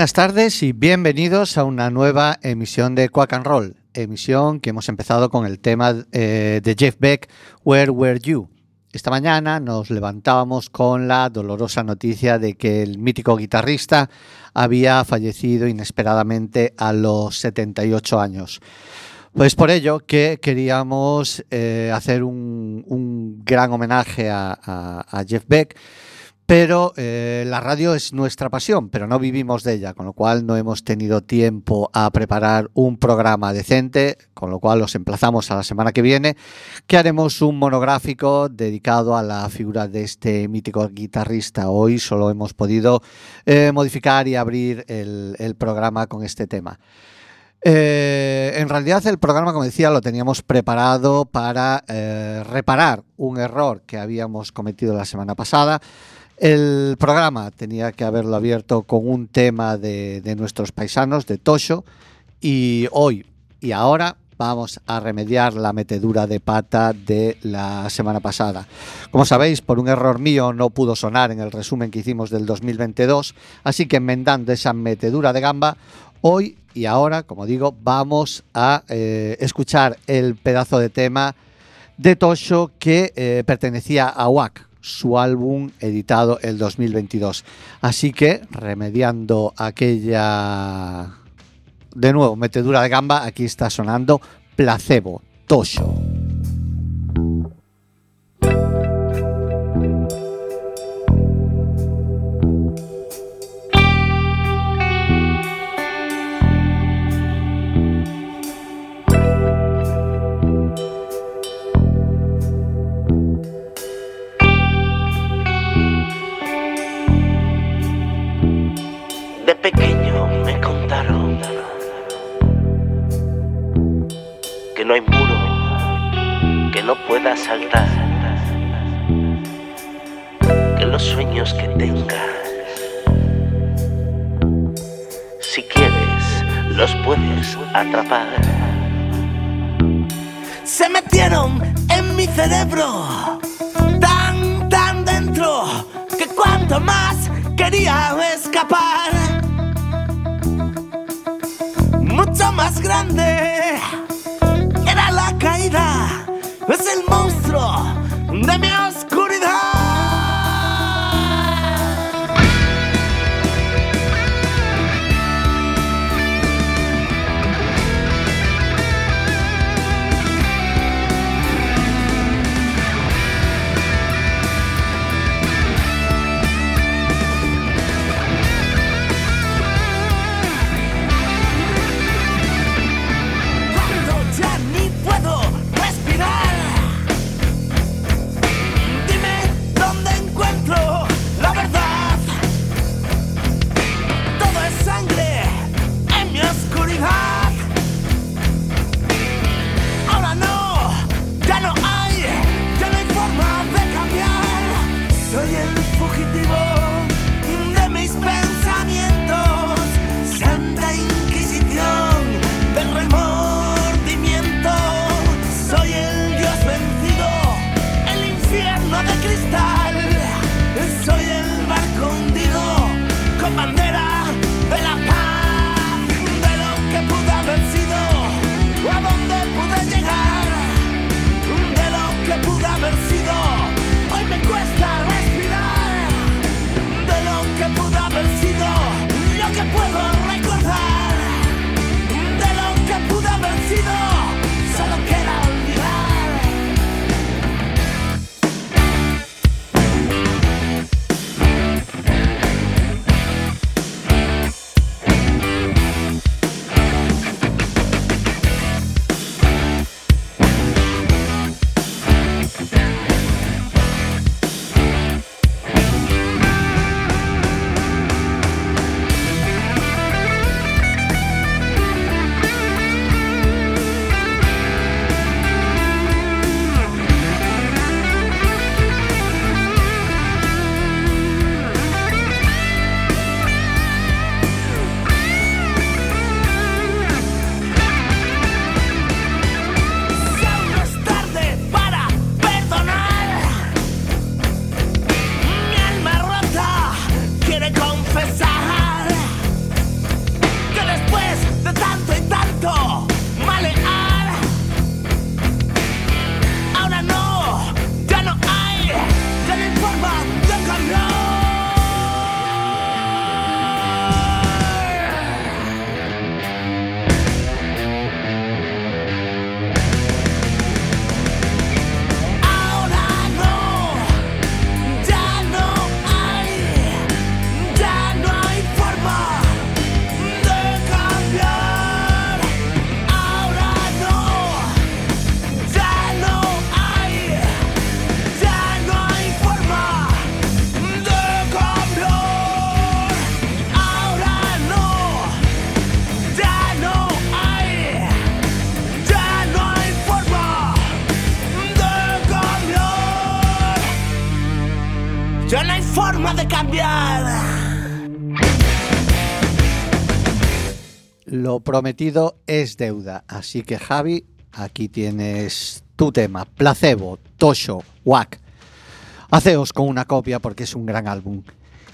Buenas tardes y bienvenidos a una nueva emisión de Quack and Roll, emisión que hemos empezado con el tema eh, de Jeff Beck, Where Were You? Esta mañana nos levantábamos con la dolorosa noticia de que el mítico guitarrista había fallecido inesperadamente a los 78 años. Pues por ello que queríamos eh, hacer un, gran homenaje a Jeff Beck pero eh, la radio es nuestra pasión, pero no vivimos de ella, con lo cual no hemos tenido tiempo a preparar un programa decente, con lo cual los emplazamos a la semana que viene, que haremos un monográfico dedicado a la figura de este mítico guitarrista. Hoy solo hemos podido eh, modificar y abrir el, programa con este tema. Eh, en realidad el programa, como decía, lo teníamos preparado para reparar un error que habíamos cometido la semana pasada. El programa tenía que haberlo abierto con un tema de, nuestros paisanos, de Tosho, y hoy y ahora vamos a remediar la metedura de pata de la semana pasada. Como sabéis, por un error mío no pudo sonar en el resumen que hicimos del 2022, así que enmendando esa metedura de gamba, hoy y ahora, como digo, vamos a eh, escuchar el pedazo de tema de Tosho que eh, pertenecía a WAC, su álbum editado el 2022. Así que, remediando aquella, de nuevo, metedura de gamba, aquí está sonando Placebo, Tosho. No hay muro que no pueda saltar. Que los sueños que tengas, si quieres, los puedes atrapar. Se metieron en mi cerebro, tan, tan dentro, que cuanto más quería escapar, mucho más grande es el monstruo de mi oscuridad. Prometido es deuda. Así que Javi, aquí tienes tu tema. Placebo, Tosho, Wack. Haceos con una copia porque es un gran álbum.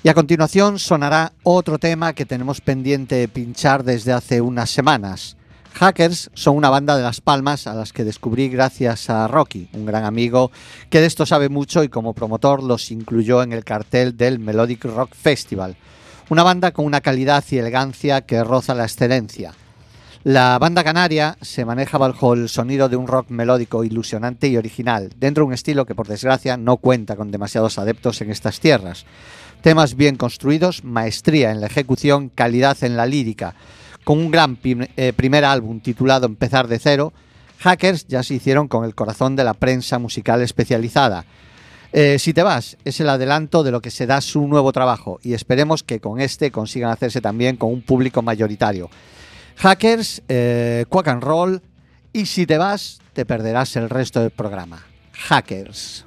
Y a continuación sonará otro tema que tenemos pendiente de pinchar desde hace unas semanas. Hackers son una banda de Las Palmas a las que descubrí gracias a Rocky, un gran amigo que de esto sabe mucho y como promotor los incluyó en el cartel del Melodic Rock Festival. Una banda con una calidad y elegancia que roza la excelencia. La banda canaria se maneja bajo el sonido de un rock melódico ilusionante y original, dentro de un estilo que por desgracia no cuenta con demasiados adeptos en estas tierras. Temas bien construidos, maestría en la ejecución, calidad en la lírica. Con un gran eh, primer álbum titulado Empezar de cero, Hackers ya se hicieron con el corazón de la prensa musical especializada. Eh, si te vas, es el adelanto de lo que será su nuevo trabajo y esperemos que con este consigan hacerse también con un público mayoritario. Hackers, eh, Quack and Roll y si te vas, te perderás el resto del programa. Hackers.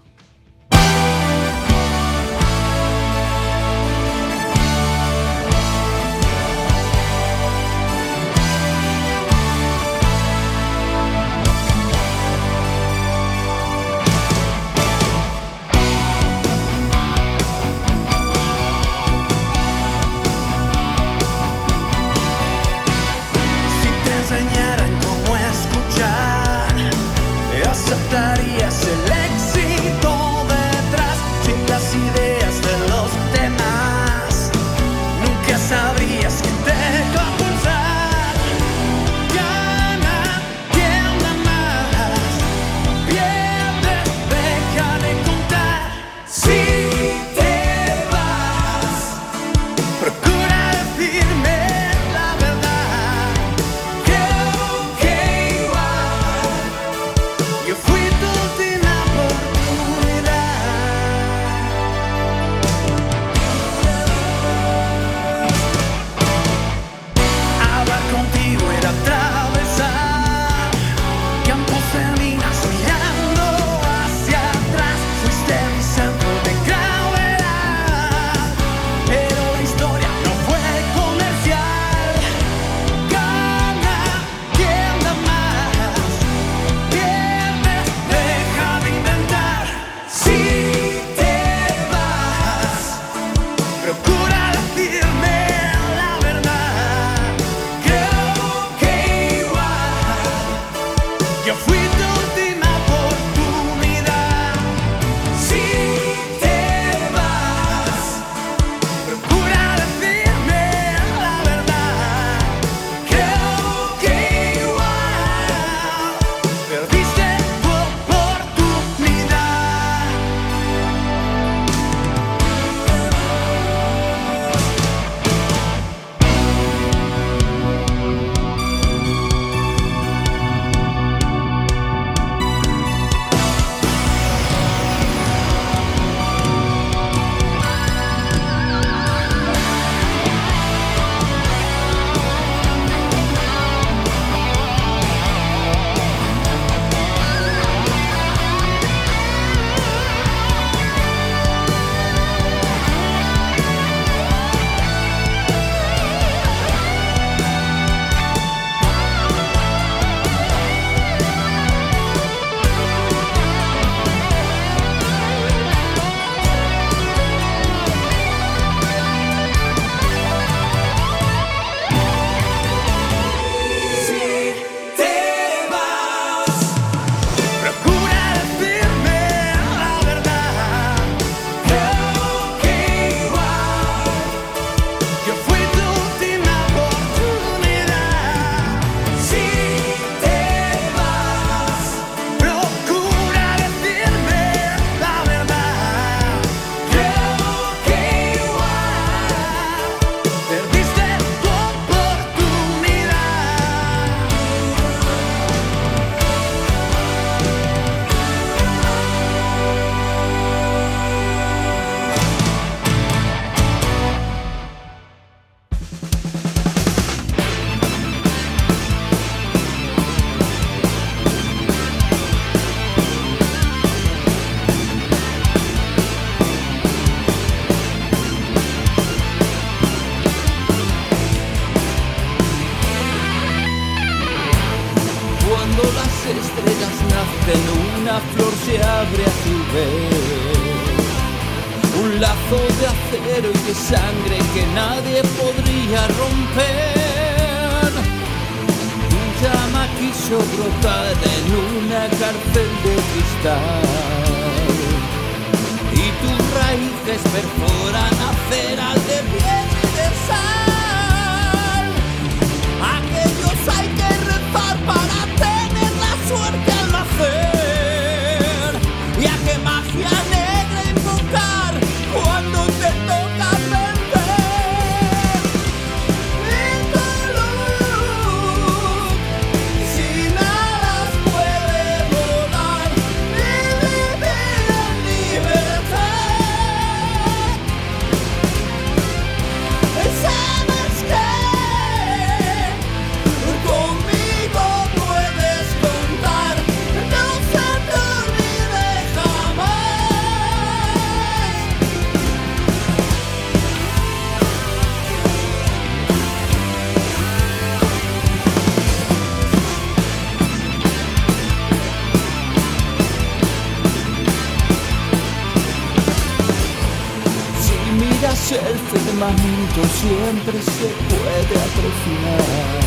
Siempre se puede apreciar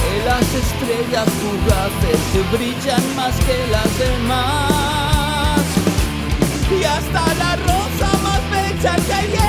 que las estrellas fugaces brillan más que las demás. Y hasta la rosa más bella que hay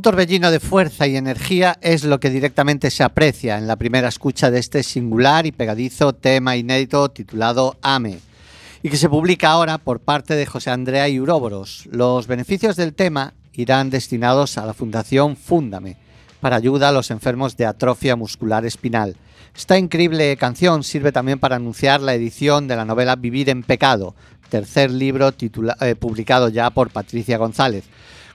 Un torbellino de fuerza y energía es lo que directamente se aprecia en la primera escucha de este singular y pegadizo tema inédito titulado Ame, y que se publica ahora por parte de José Andrea y Uroboros. Los beneficios del tema irán destinados a la Fundación Fúndame, para ayuda a los enfermos de atrofia muscular espinal. Esta increíble canción sirve también para anunciar la edición de la novela Vivir en Pecado, tercer libro eh, publicado ya por Patricia González.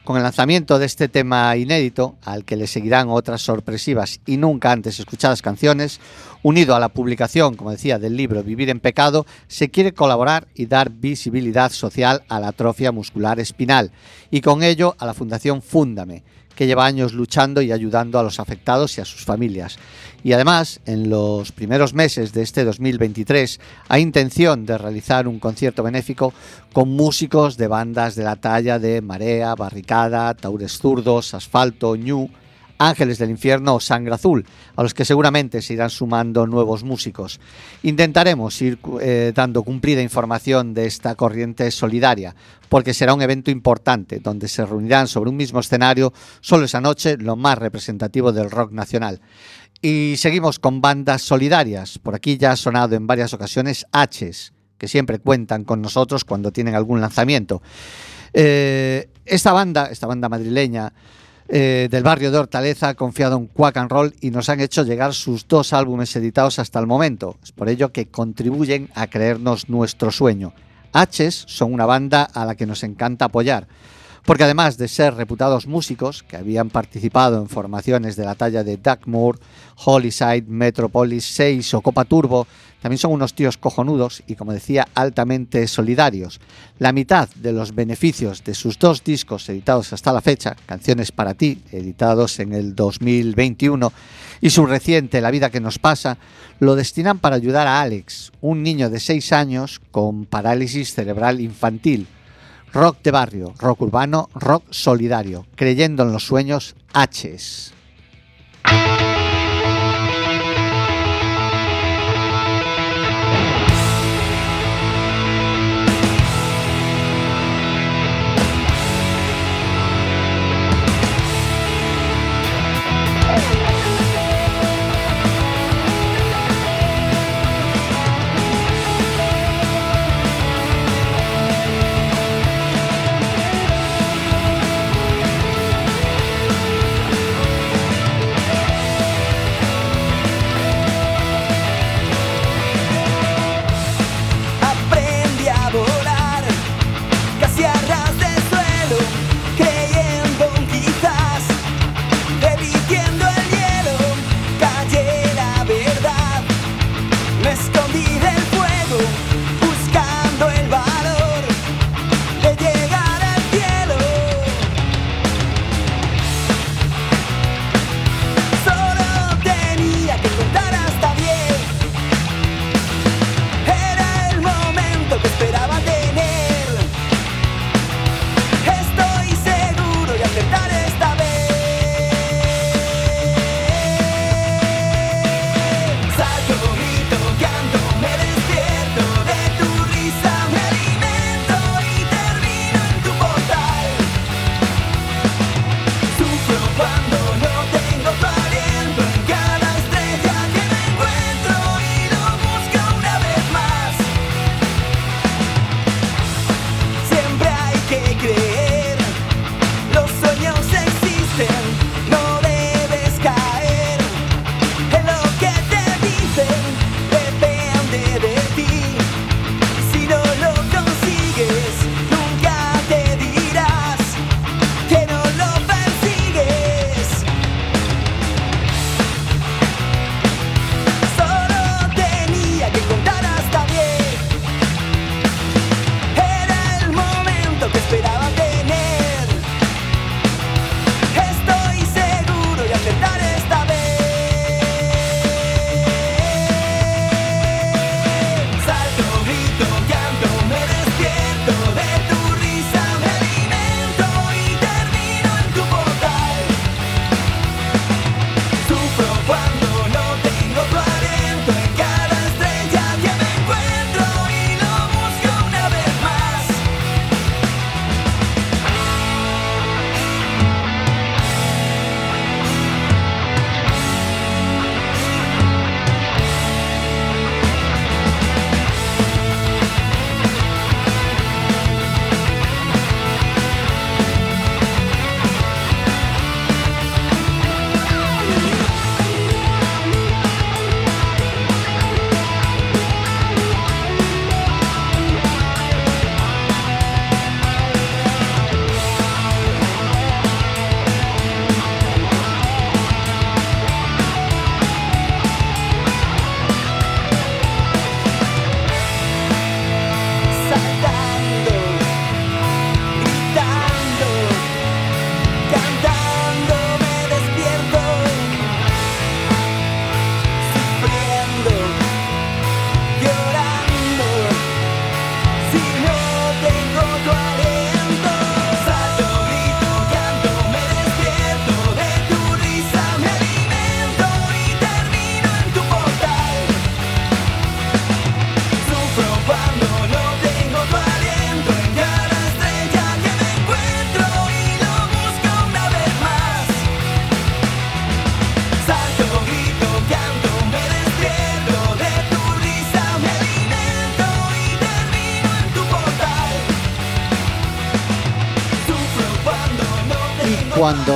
Con el lanzamiento de este tema inédito, al que le seguirán otras sorpresivas y nunca antes escuchadas canciones, unido a la publicación, como decía, del libro Vivir en Pecado, se quiere colaborar y dar visibilidad social a la atrofia muscular espinal y con ello a la Fundación Fúndame, que lleva años luchando y ayudando a los afectados y a sus familias. Y además, en los primeros meses de este 2023, hay intención de realizar un concierto benéfico con músicos de bandas de la talla de Marea, Barricada, Taures Zurdos, Asfalto, Ñu, Ángeles del Infierno o Sangre Azul, a los que seguramente se irán sumando nuevos músicos. Intentaremos ir eh, dando cumplida información de esta corriente solidaria, porque será un evento importante donde se reunirán sobre un mismo escenario solo esa noche lo más representativo del rock nacional. Y seguimos con bandas solidarias. Por aquí ya ha sonado en varias ocasiones H's, que siempre cuentan con nosotros cuando tienen algún lanzamiento. Eh, esta banda, esta banda madrileña, eh, del barrio de Hortaleza ha confiado en Quack and Roll y nos han hecho llegar sus dos álbumes editados hasta el momento. Es por ello que contribuyen a creernos nuestro sueño. H's son una banda a la que nos encanta apoyar, porque además de ser reputados músicos que habían participado en formaciones de la talla de Duckmoor, Hollyside, Metropolis 6 o Copa Turbo, también son unos tíos cojonudos y, como decía, altamente solidarios. La mitad de los beneficios de sus dos discos editados hasta la fecha, Canciones para ti, editados en el 2021, y su reciente La vida que nos pasa, lo destinan para ayudar a Alex, un niño de 6 años con parálisis cerebral infantil. Rock de barrio, rock urbano, rock solidario, creyendo en los sueños H's.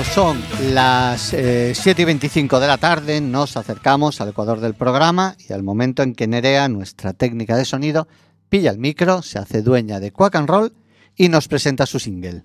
Son las eh, 7 y 25 de la tarde, nos acercamos al ecuador del programa y al momento en que Nerea, nuestra técnica de sonido, pilla el micro, se hace dueña de Quack and Roll y nos presenta su single.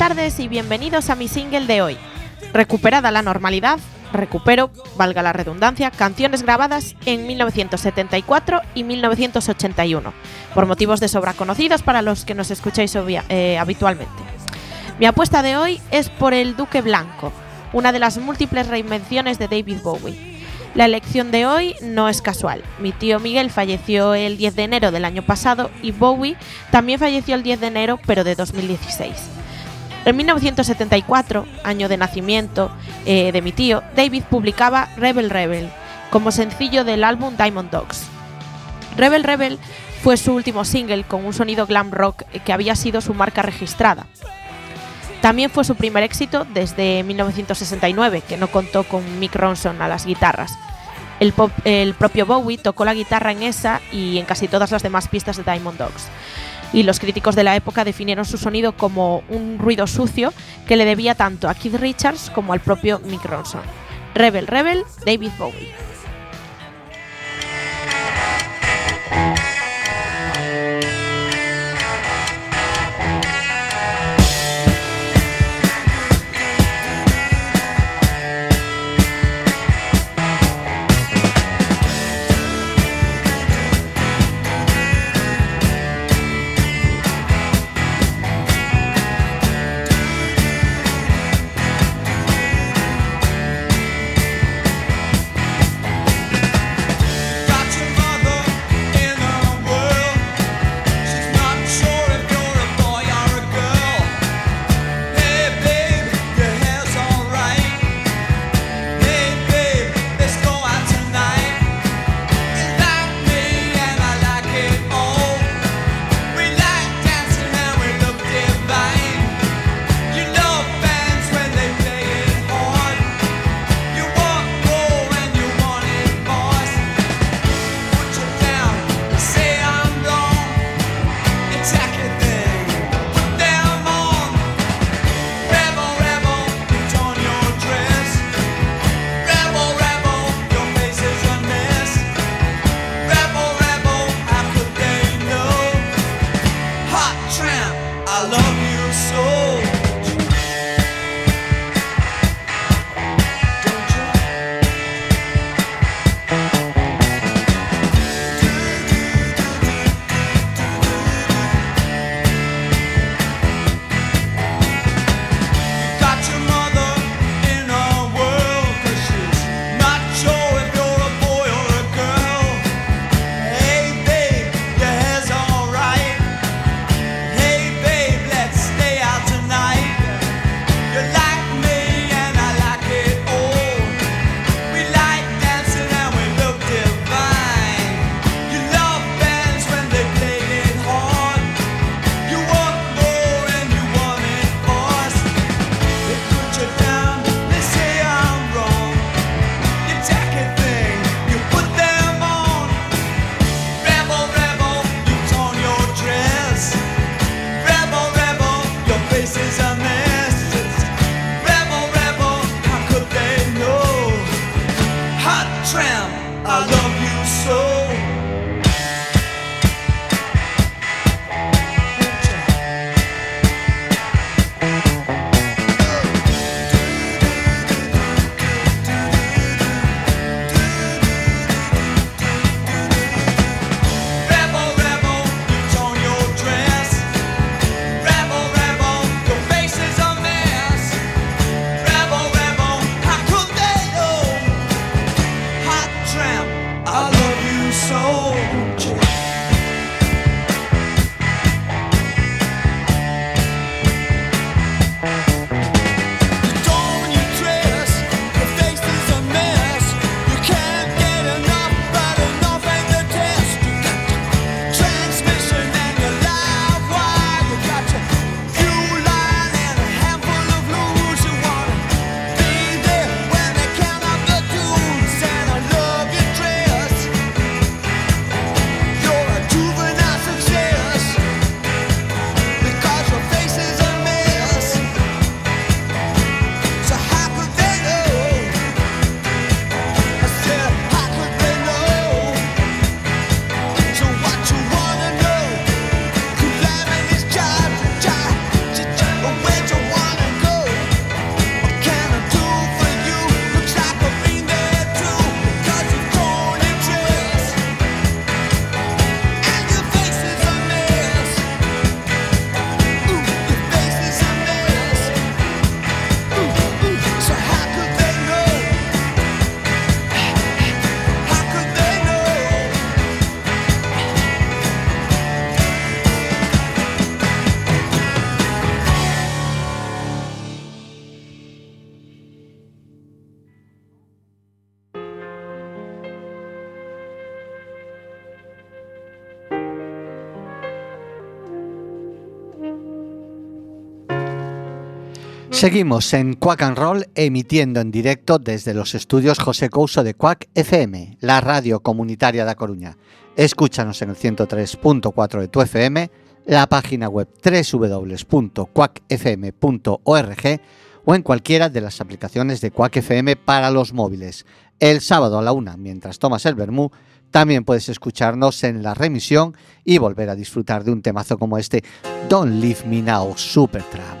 Tardes y bienvenidos a mi single de hoy. Recuperada la normalidad, recupero, valga la redundancia, canciones grabadas en 1974 y 1981, por motivos de sobra conocidos para los que nos escucháis eh, habitualmente. Mi apuesta de hoy es por el Duque Blanco, una de las múltiples reinvenciones de David Bowie. La elección de hoy no es casual. Mi tío Miguel falleció el 10 de enero del año pasado y Bowie también falleció el 10 de enero pero de 2016. En 1974, año de nacimiento eh, de mi tío, David publicaba Rebel Rebel como sencillo del álbum Diamond Dogs. Rebel Rebel fue su último single con un sonido glam rock que había sido su marca registrada. También fue su primer éxito desde 1969, que no contó con Mick Ronson a las guitarras. El, propio Bowie tocó la guitarra en esa y en casi todas las demás pistas de Diamond Dogs. Y los críticos de la época definieron su sonido como un ruido sucio que le debía tanto a Keith Richards como al propio Mick Ronson. Rebel Rebel, David Bowie. Seguimos en Quack and Roll emitiendo en directo desde los estudios José Couso de Quack FM, la radio comunitaria de A Coruña. Escúchanos en el 103.4 de tu FM, la página web www.quackfm.org o en cualquiera de las aplicaciones de Quack FM para los móviles. El sábado a la una, mientras tomas el vermú, también puedes escucharnos en la remisión y volver a disfrutar de un temazo como este Don't Leave Me Now Supertramp.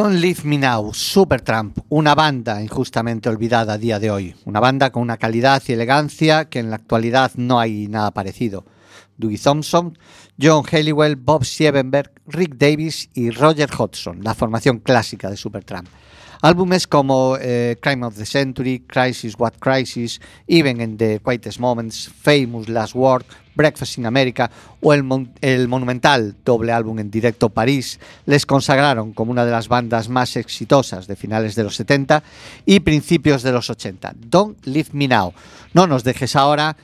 Don't Leave Me Now, Supertramp, una banda injustamente olvidada a día de hoy. Una banda con una calidad y elegancia que en la actualidad no hay nada parecido. Dougie Thompson, John Halliwell, Bob Siebenberg, Rick Davis y Roger Hodgson, la formación clásica de Supertramp. Álbumes como eh, Crime of the Century, Crisis What Crisis, Even in the Quietest Moments, Famous Last Word, Breakfast in America o el, el monumental doble álbum en directo París les consagraron como una de las bandas más exitosas de finales de los 70 y principios de los 80. Don't Leave Me Now. No nos dejes ahora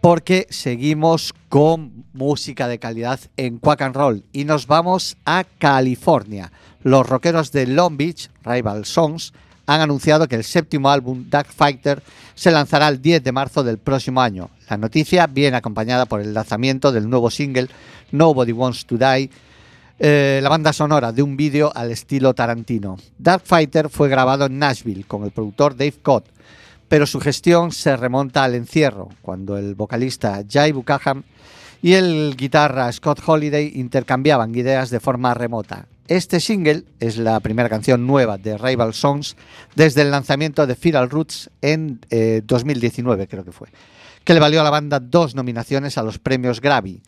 porque seguimos con música de calidad en Quack and Roll y nos vamos a California. Los rockeros de Long Beach, Rival Songs, han anunciado que el séptimo álbum, Dark Fighter, se lanzará el 10 de marzo del próximo año. La noticia viene acompañada por el lanzamiento del nuevo single Nobody Wants to Die, eh, la banda sonora de un vídeo al estilo Tarantino. Dark Fighter fue grabado en Nashville con el productor Dave Cott, pero su gestión se remonta al encierro, cuando el vocalista Jay Buckham y el guitarra Scott Holiday intercambiaban ideas de forma remota. Este single es la primera canción nueva de Rival Songs desde el lanzamiento de Feral Roots en eh, 2019, creo que fue, que le valió a la banda dos nominaciones a los premios Grammy.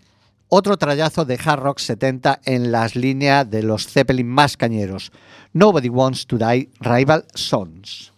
Otro trayazo de Hard Rock 70 en las líneas de los Zeppelin más cañeros. Nobody Wants to Die, Rival Sons.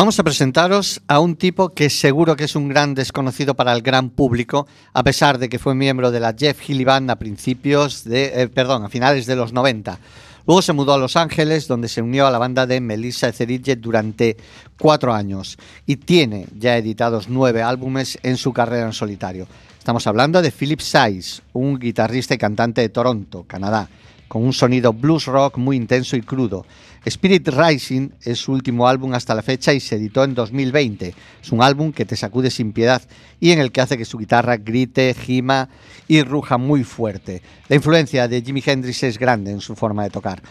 Vamos a presentaros a un tipo que seguro que es un gran desconocido para el gran público, a pesar de que fue miembro de la Jeff Healey Band a principios de, eh, perdón, a finales de los 90. Luego se mudó a Los Ángeles, donde se unió a la banda de Melissa Etheridge durante cuatro años y tiene ya editados nueve álbumes en su carrera en solitario. Estamos hablando de Philip Size, un guitarrista y cantante de Toronto, Canadá, con un sonido blues rock muy intenso y crudo. Spirit Rising es su último álbum hasta la fecha y se editó en 2020. Es un álbum que te sacude sin piedad y en el que hace que su guitarra grite, gima y ruja muy fuerte. La influencia de Jimi Hendrix es grande en su forma de tocar.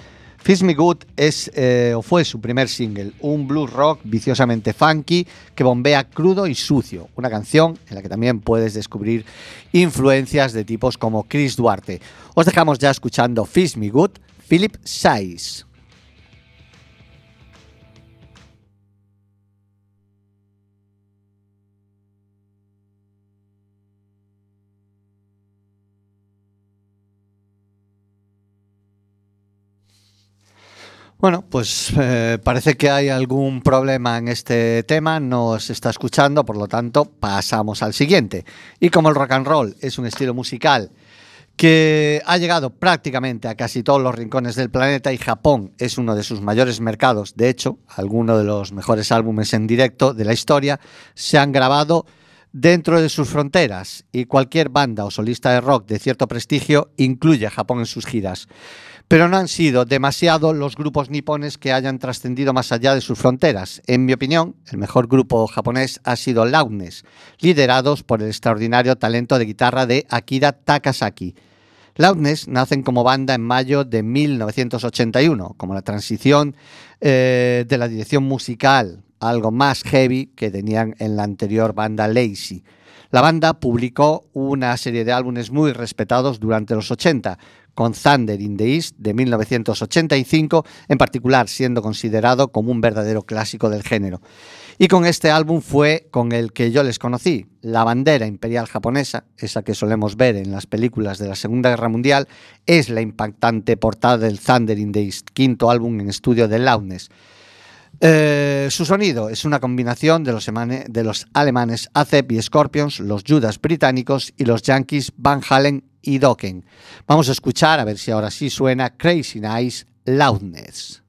Fizz Me Good es, eh, o fue su primer single, un blues rock viciosamente funky que bombea crudo y sucio, una canción en la que también puedes descubrir influencias de tipos como Chris Duarte. Os dejamos ya escuchando Fizz Me Good, Philip Size. Bueno, pues eh, parece que hay algún problema en este tema, no se está escuchando, por lo tanto pasamos al siguiente. Y como el rock and roll es un estilo musical que ha llegado prácticamente a casi todos los rincones del planeta y Japón es uno de sus mayores mercados, de hecho, algunos de los mejores álbumes en directo de la historia se han grabado dentro de sus fronteras y cualquier banda o solista de rock de cierto prestigio incluye a Japón en sus giras pero no han sido demasiado los grupos nipones que hayan trascendido más allá de sus fronteras. En mi opinión, el mejor grupo japonés ha sido Loudness, liderados por el extraordinario talento de guitarra de Akira Takasaki. Loudness nacen como banda en mayo de 1981, como la transición eh, de la dirección musical, algo más heavy que tenían en la anterior banda Lazy. La banda publicó una serie de álbumes muy respetados durante los 80, con Thunder in the East de 1985, en particular siendo considerado como un verdadero clásico del género. Y con este álbum fue con el que yo les conocí, la bandera imperial japonesa, esa que solemos ver en las películas de la Segunda Guerra Mundial, es la impactante portada del Thunder in the East, quinto álbum en estudio de Loudness. Eh, su sonido es una combinación de los, alemanes ACEP y Scorpions, los Judas británicos y los Yankees Van Halen y Dokken. Vamos a escuchar, a ver si ahora sí suena Crazy Nice Loudness.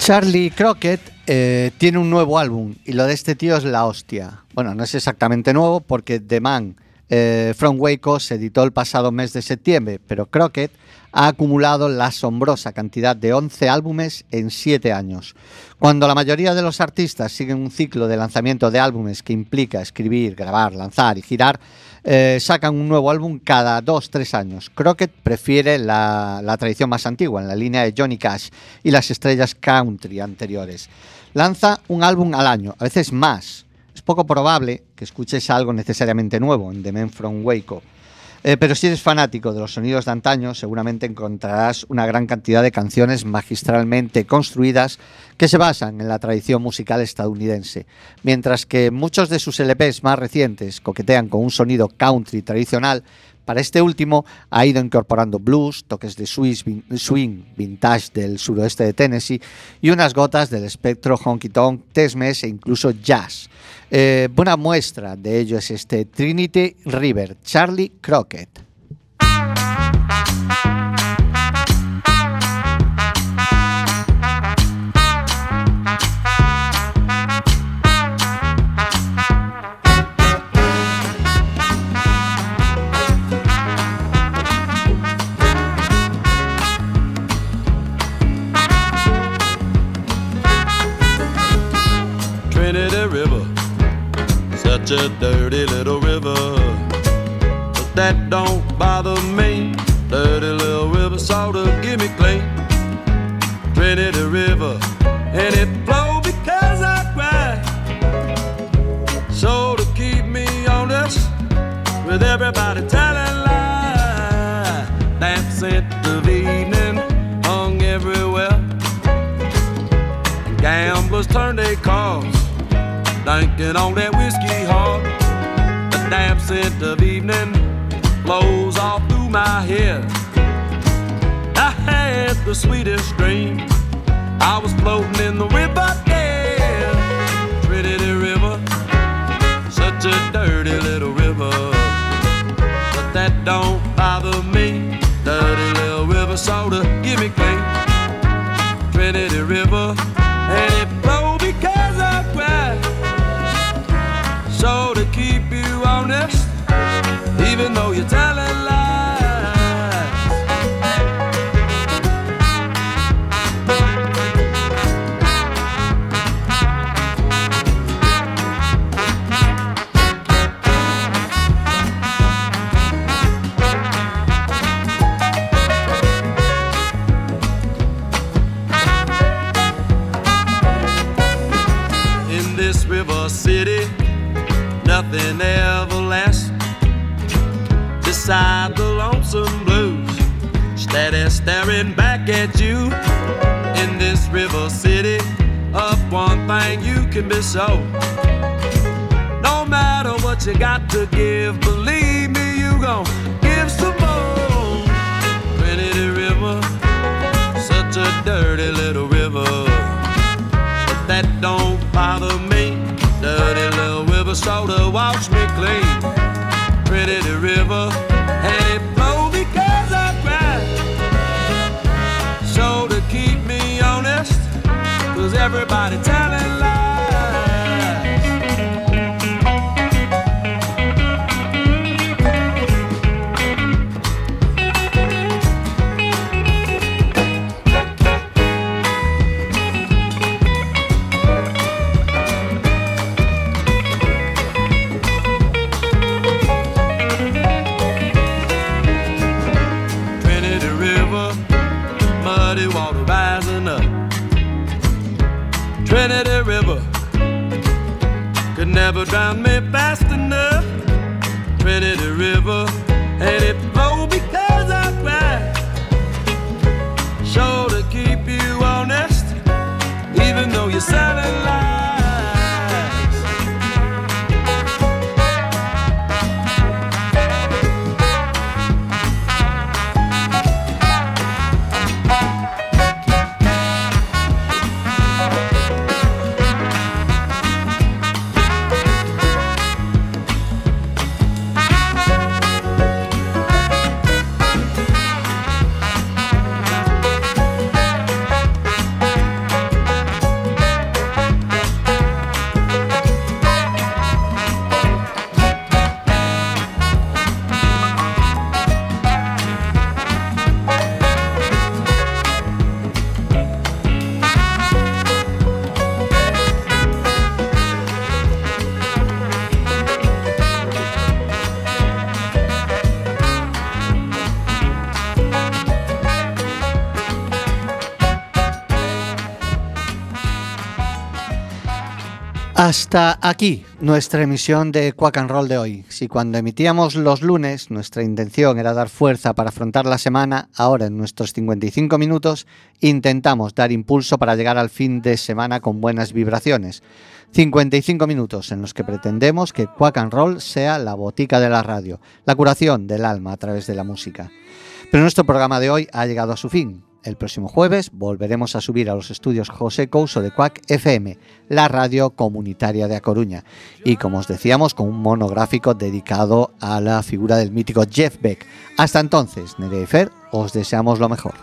Charlie Crockett eh, tiene un nuevo álbum y lo de este tío es la hostia. Bueno, no es exactamente nuevo porque The Man eh, From Waco se editó el pasado mes de septiembre, pero Crockett ha acumulado la asombrosa cantidad de 11 álbumes en 7 años. Cuando la mayoría de los artistas siguen un ciclo de lanzamiento de álbumes que implica escribir, grabar, lanzar y girar, eh, sacan un nuevo álbum cada 2-3 años. Crockett prefiere la, tradición más antigua, en la línea de Johnny Cash y las estrellas country anteriores. Lanza un álbum al año, a veces más. Es poco probable que escuches algo necesariamente nuevo en The Man From Waco. Eh, pero si eres fanático de los sonidos de antaño, seguramente encontrarás una gran cantidad de canciones magistralmente construidas que se basan en la tradición musical estadounidense, mientras que muchos de sus LPs más recientes coquetean con un sonido country tradicional. Para este último ha ido incorporando blues, toques de swing vintage del suroeste de Tennessee y unas gotas del espectro honky tonk, Tex-Mex e incluso jazz. Eh, buena muestra de ello es este Trinity River, Charlie Crockett. Such a dirty little river. But that don't bother me. Dirty little river, sort of give me clean. Trinity River, and it flow because I cry. So to keep me honest, with everybody telling lies. Damn scent of evening hung everywhere. Gamblers turn their cars, thinking on that whiskey hard. The damp scent of evening blows all through my head. I had the sweetest dream. I was floating in the river dead. Trinity River, such a dirty little river. But that don't bother me. Dirty little river, soda, give me clean. Trinity River, even though you're telling lies. Can be so. No matter what you got to give, believe me, you gon' give some more. Trinity River, such a dirty little river but that don't bother me. Dirty little river so soda wash me clean. Pretty the river, and it flow because I cry. So to keep me honest, cause everybody telling Hasta aquí nuestra emisión de Quack and Roll de hoy. Si cuando emitíamos los lunes nuestra intención era dar fuerza para afrontar la semana, ahora en nuestros 55 minutos intentamos dar impulso para llegar al fin de semana con buenas vibraciones. 55 minutos en los que pretendemos que Quack and Roll sea la botica de la radio, la curación del alma a través de la música. Pero nuestro programa de hoy ha llegado a su fin. El próximo jueves volveremos a subir a los estudios José Couso de Cuac FM, la radio comunitaria de A Coruña, y como os decíamos, con un monográfico dedicado a la figura del mítico Jeff Beck. Hasta entonces, Nerea y os deseamos lo mejor.